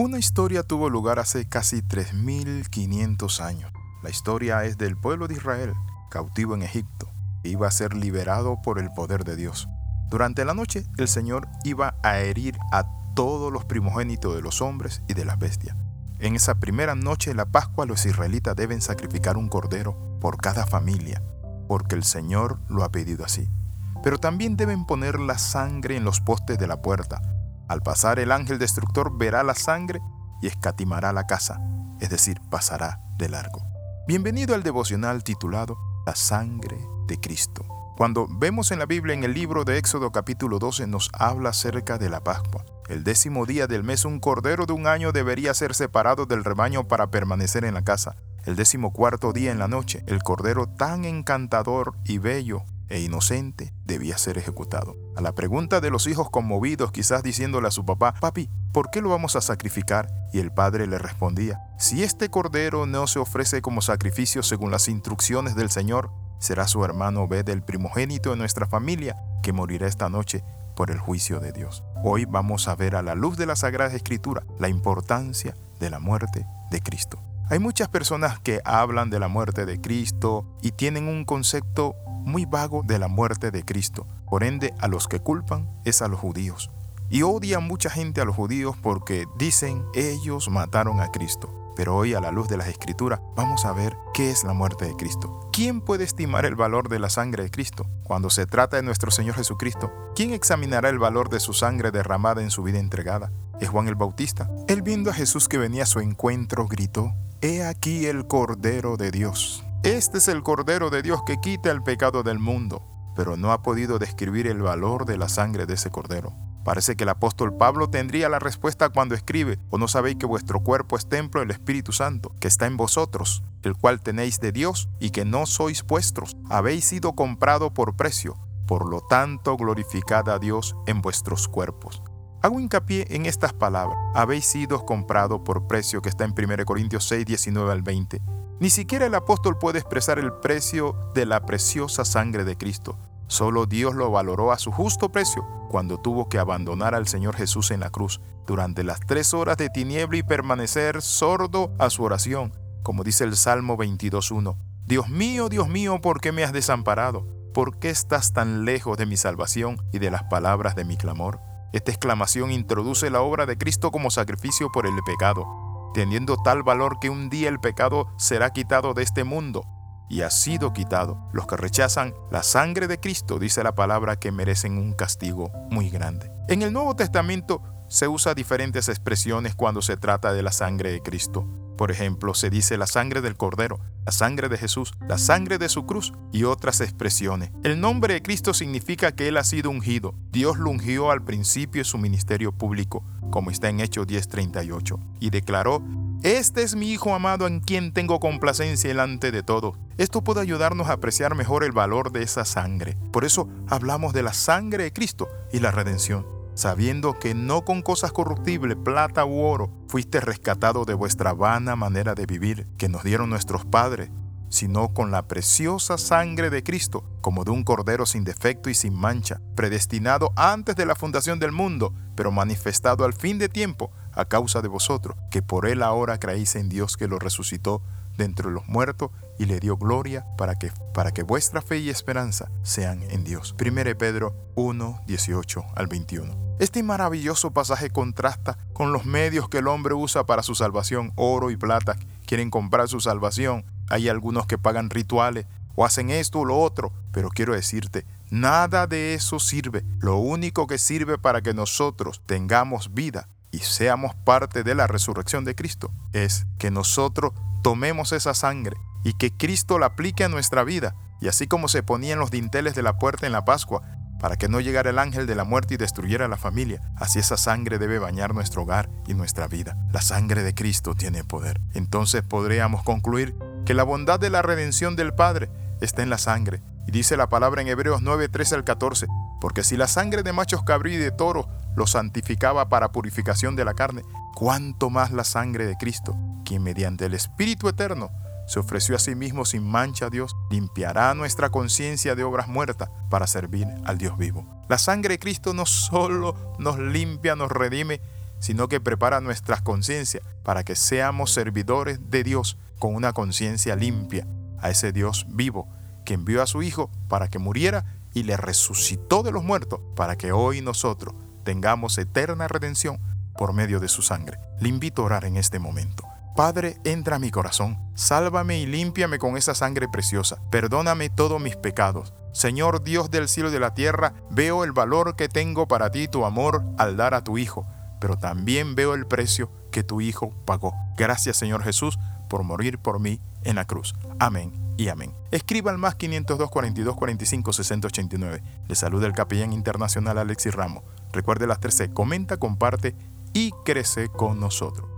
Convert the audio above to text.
Una historia tuvo lugar hace casi 3.500 años. La historia es del pueblo de Israel, cautivo en Egipto, que iba a ser liberado por el poder de Dios. Durante la noche el Señor iba a herir a todos los primogénitos de los hombres y de las bestias. En esa primera noche de la Pascua los israelitas deben sacrificar un cordero por cada familia, porque el Señor lo ha pedido así. Pero también deben poner la sangre en los postes de la puerta, al pasar el ángel destructor verá la sangre y escatimará la casa, es decir, pasará de largo. Bienvenido al devocional titulado La sangre de Cristo. Cuando vemos en la Biblia en el libro de Éxodo capítulo 12 nos habla acerca de la Pascua. El décimo día del mes un cordero de un año debería ser separado del rebaño para permanecer en la casa. El décimo cuarto día en la noche, el cordero tan encantador y bello e inocente debía ser ejecutado. A la pregunta de los hijos conmovidos, quizás diciéndole a su papá, papi, ¿por qué lo vamos a sacrificar? Y el padre le respondía, si este cordero no se ofrece como sacrificio según las instrucciones del Señor, será su hermano Obed el primogénito de nuestra familia que morirá esta noche por el juicio de Dios. Hoy vamos a ver a la luz de la Sagrada Escritura la importancia de la muerte de Cristo. Hay muchas personas que hablan de la muerte de Cristo y tienen un concepto muy vago de la muerte de Cristo. Por ende, a los que culpan es a los judíos. Y odian mucha gente a los judíos porque dicen ellos mataron a Cristo. Pero hoy a la luz de las escrituras vamos a ver qué es la muerte de Cristo. ¿Quién puede estimar el valor de la sangre de Cristo? Cuando se trata de nuestro Señor Jesucristo, ¿quién examinará el valor de su sangre derramada en su vida entregada? Es Juan el Bautista. Él viendo a Jesús que venía a su encuentro, gritó, He aquí el Cordero de Dios este es el Cordero de Dios que quita el pecado del mundo, pero no ha podido describir el valor de la sangre de ese Cordero. Parece que el apóstol Pablo tendría la respuesta cuando escribe, ¿o no sabéis que vuestro cuerpo es templo del Espíritu Santo, que está en vosotros, el cual tenéis de Dios y que no sois vuestros? Habéis sido comprado por precio, por lo tanto glorificad a Dios en vuestros cuerpos. Hago hincapié en estas palabras, habéis sido comprado por precio, que está en 1 Corintios 6, 19 al 20. Ni siquiera el apóstol puede expresar el precio de la preciosa sangre de Cristo. Solo Dios lo valoró a su justo precio cuando tuvo que abandonar al Señor Jesús en la cruz durante las tres horas de tiniebla y permanecer sordo a su oración, como dice el Salmo 22.1. Dios mío, Dios mío, ¿por qué me has desamparado? ¿Por qué estás tan lejos de mi salvación y de las palabras de mi clamor? Esta exclamación introduce la obra de Cristo como sacrificio por el pecado teniendo tal valor que un día el pecado será quitado de este mundo, y ha sido quitado. Los que rechazan la sangre de Cristo, dice la palabra, que merecen un castigo muy grande. En el Nuevo Testamento se usa diferentes expresiones cuando se trata de la sangre de Cristo. Por ejemplo, se dice la sangre del Cordero, la sangre de Jesús, la sangre de su cruz y otras expresiones. El nombre de Cristo significa que Él ha sido ungido. Dios lo ungió al principio de su ministerio público, como está en Hechos 10:38, y declaró, Este es mi Hijo amado en quien tengo complacencia delante de todo. Esto puede ayudarnos a apreciar mejor el valor de esa sangre. Por eso hablamos de la sangre de Cristo y la redención sabiendo que no con cosas corruptibles, plata u oro, fuiste rescatado de vuestra vana manera de vivir que nos dieron nuestros padres, sino con la preciosa sangre de Cristo, como de un cordero sin defecto y sin mancha, predestinado antes de la fundación del mundo, pero manifestado al fin de tiempo a causa de vosotros, que por él ahora creéis en Dios que lo resucitó de entre los muertos y le dio gloria para que, para que vuestra fe y esperanza sean en Dios. 1 Pedro 1, 18 al 21. Este maravilloso pasaje contrasta con los medios que el hombre usa para su salvación, oro y plata, quieren comprar su salvación. Hay algunos que pagan rituales o hacen esto o lo otro, pero quiero decirte, nada de eso sirve. Lo único que sirve para que nosotros tengamos vida y seamos parte de la resurrección de Cristo es que nosotros tomemos esa sangre y que Cristo la aplique a nuestra vida. Y así como se ponían los dinteles de la puerta en la Pascua, para que no llegara el ángel de la muerte y destruyera la familia, así esa sangre debe bañar nuestro hogar y nuestra vida. La sangre de Cristo tiene poder. Entonces podríamos concluir que la bondad de la redención del Padre está en la sangre. Y dice la palabra en Hebreos 9, 13 al 14, porque si la sangre de machos cabrí y de toro lo santificaba para purificación de la carne, cuánto más la sangre de Cristo, quien mediante el Espíritu Eterno se ofreció a sí mismo sin mancha a Dios, limpiará nuestra conciencia de obras muertas para servir al Dios vivo. La sangre de Cristo no solo nos limpia, nos redime, sino que prepara nuestras conciencias para que seamos servidores de Dios con una conciencia limpia, a ese Dios vivo que envió a su Hijo para que muriera y le resucitó de los muertos para que hoy nosotros tengamos eterna redención por medio de su sangre. Le invito a orar en este momento. Padre, entra a mi corazón, sálvame y límpiame con esa sangre preciosa, perdóname todos mis pecados. Señor Dios del cielo y de la tierra, veo el valor que tengo para ti, tu amor, al dar a tu Hijo, pero también veo el precio que tu Hijo pagó. Gracias Señor Jesús por morir por mí en la cruz. Amén y amén. Escriba al más 502 42 45 60 89. Le saluda el capellán internacional Alexis Ramos. Recuerde las 13, comenta, comparte y crece con nosotros.